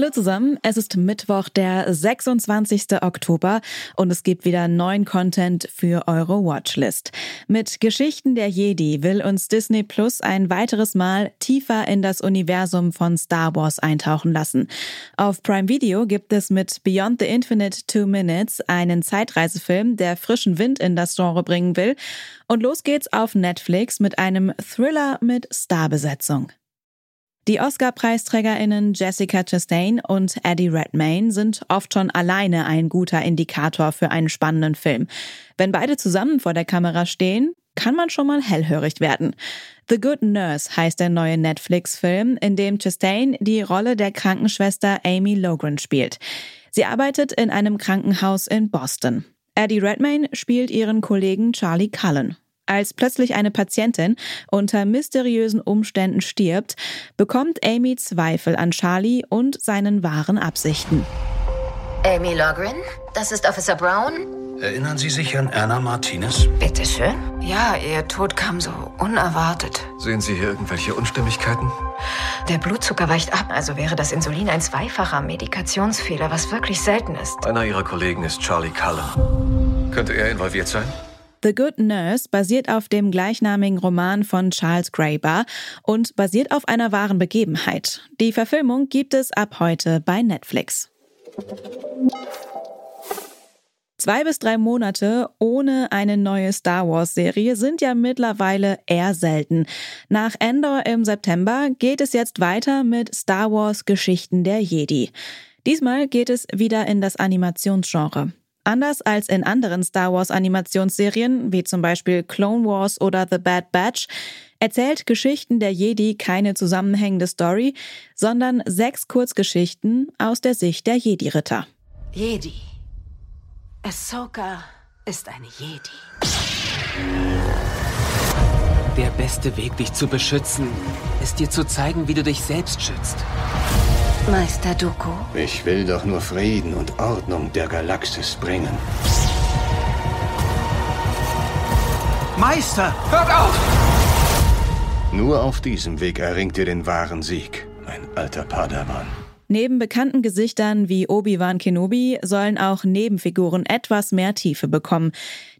Hallo zusammen, es ist Mittwoch, der 26. Oktober und es gibt wieder neuen Content für eure Watchlist. Mit Geschichten der Jedi will uns Disney Plus ein weiteres Mal tiefer in das Universum von Star Wars eintauchen lassen. Auf Prime Video gibt es mit Beyond the Infinite Two Minutes einen Zeitreisefilm, der frischen Wind in das Genre bringen will. Und los geht's auf Netflix mit einem Thriller mit Starbesetzung. Die Oscar-PreisträgerInnen Jessica Chastain und Eddie Redmayne sind oft schon alleine ein guter Indikator für einen spannenden Film. Wenn beide zusammen vor der Kamera stehen, kann man schon mal hellhörig werden. The Good Nurse heißt der neue Netflix-Film, in dem Chastain die Rolle der Krankenschwester Amy Logren spielt. Sie arbeitet in einem Krankenhaus in Boston. Eddie Redmayne spielt ihren Kollegen Charlie Cullen. Als plötzlich eine Patientin unter mysteriösen Umständen stirbt, bekommt Amy Zweifel an Charlie und seinen wahren Absichten. Amy Logren, das ist Officer Brown. Erinnern Sie sich an Anna Martinez? Bitte schön. Ja, ihr Tod kam so unerwartet. Sehen Sie hier irgendwelche Unstimmigkeiten? Der Blutzucker weicht ab, also wäre das Insulin ein zweifacher Medikationsfehler, was wirklich selten ist. Einer Ihrer Kollegen ist Charlie Cullen. Könnte er involviert sein? The Good Nurse basiert auf dem gleichnamigen Roman von Charles Graeber und basiert auf einer wahren Begebenheit. Die Verfilmung gibt es ab heute bei Netflix. Zwei bis drei Monate ohne eine neue Star Wars-Serie sind ja mittlerweile eher selten. Nach Endor im September geht es jetzt weiter mit Star Wars Geschichten der Jedi. Diesmal geht es wieder in das Animationsgenre. Anders als in anderen Star Wars Animationsserien, wie zum Beispiel Clone Wars oder The Bad Batch, erzählt Geschichten der Jedi keine zusammenhängende Story, sondern sechs Kurzgeschichten aus der Sicht der Jedi-Ritter. Jedi. Ahsoka ist eine Jedi. Der beste Weg, dich zu beschützen, ist dir zu zeigen, wie du dich selbst schützt. Meister Dooku. Ich will doch nur Frieden und Ordnung der Galaxis bringen. Meister, hört auf! Nur auf diesem Weg erringt ihr den wahren Sieg, mein alter Padawan. Neben bekannten Gesichtern wie Obi-Wan Kenobi sollen auch Nebenfiguren etwas mehr Tiefe bekommen.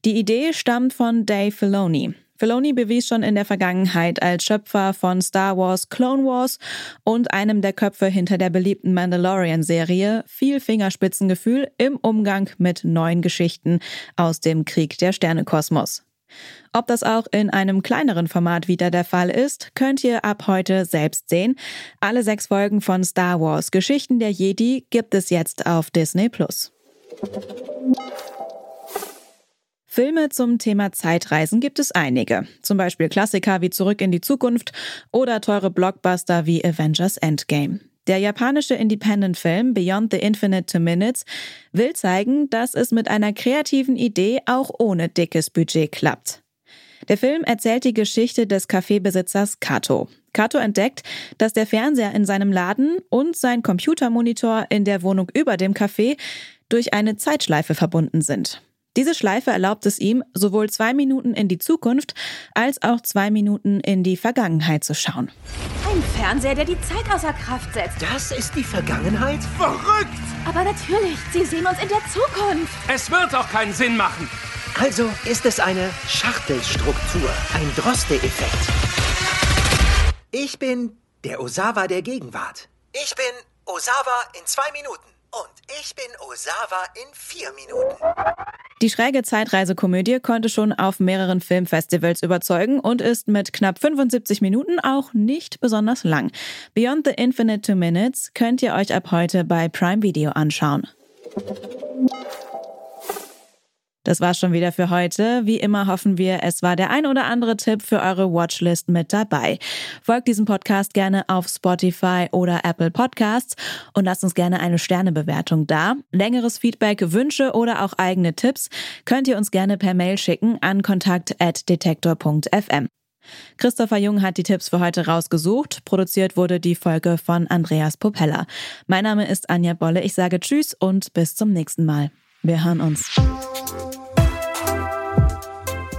Die Idee stammt von Dave Filoni. Filoni bewies schon in der Vergangenheit als Schöpfer von Star Wars Clone Wars und einem der Köpfe hinter der beliebten Mandalorian-Serie viel Fingerspitzengefühl im Umgang mit neuen Geschichten aus dem Krieg der Sternekosmos. Ob das auch in einem kleineren Format wieder der Fall ist, könnt ihr ab heute selbst sehen. Alle sechs Folgen von Star Wars Geschichten der Jedi gibt es jetzt auf Disney. Filme zum Thema Zeitreisen gibt es einige. Zum Beispiel Klassiker wie Zurück in die Zukunft oder teure Blockbuster wie Avengers Endgame. Der japanische Independent-Film Beyond the Infinite Two Minutes will zeigen, dass es mit einer kreativen Idee auch ohne dickes Budget klappt. Der Film erzählt die Geschichte des Kaffeebesitzers Kato. Kato entdeckt, dass der Fernseher in seinem Laden und sein Computermonitor in der Wohnung über dem Café durch eine Zeitschleife verbunden sind. Diese Schleife erlaubt es ihm, sowohl zwei Minuten in die Zukunft als auch zwei Minuten in die Vergangenheit zu schauen. Ein Fernseher, der die Zeit außer Kraft setzt. Das ist die Vergangenheit? Verrückt! Aber natürlich, Sie sehen uns in der Zukunft. Es wird auch keinen Sinn machen. Also ist es eine Schachtelstruktur, ein Droste-Effekt. Ich bin der Osawa der Gegenwart. Ich bin Osawa in zwei Minuten. Und ich bin Osawa in vier Minuten. Die schräge Zeitreisekomödie konnte schon auf mehreren Filmfestivals überzeugen und ist mit knapp 75 Minuten auch nicht besonders lang. Beyond the Infinite Two Minutes könnt ihr euch ab heute bei Prime Video anschauen. Das war's schon wieder für heute. Wie immer hoffen wir, es war der ein oder andere Tipp für eure Watchlist mit dabei. Folgt diesem Podcast gerne auf Spotify oder Apple Podcasts und lasst uns gerne eine Sternebewertung da. Längeres Feedback, Wünsche oder auch eigene Tipps könnt ihr uns gerne per Mail schicken an kontakt@detektor.fm. Christopher Jung hat die Tipps für heute rausgesucht. Produziert wurde die Folge von Andreas Popella. Mein Name ist Anja Bolle. Ich sage Tschüss und bis zum nächsten Mal. Wir hören uns.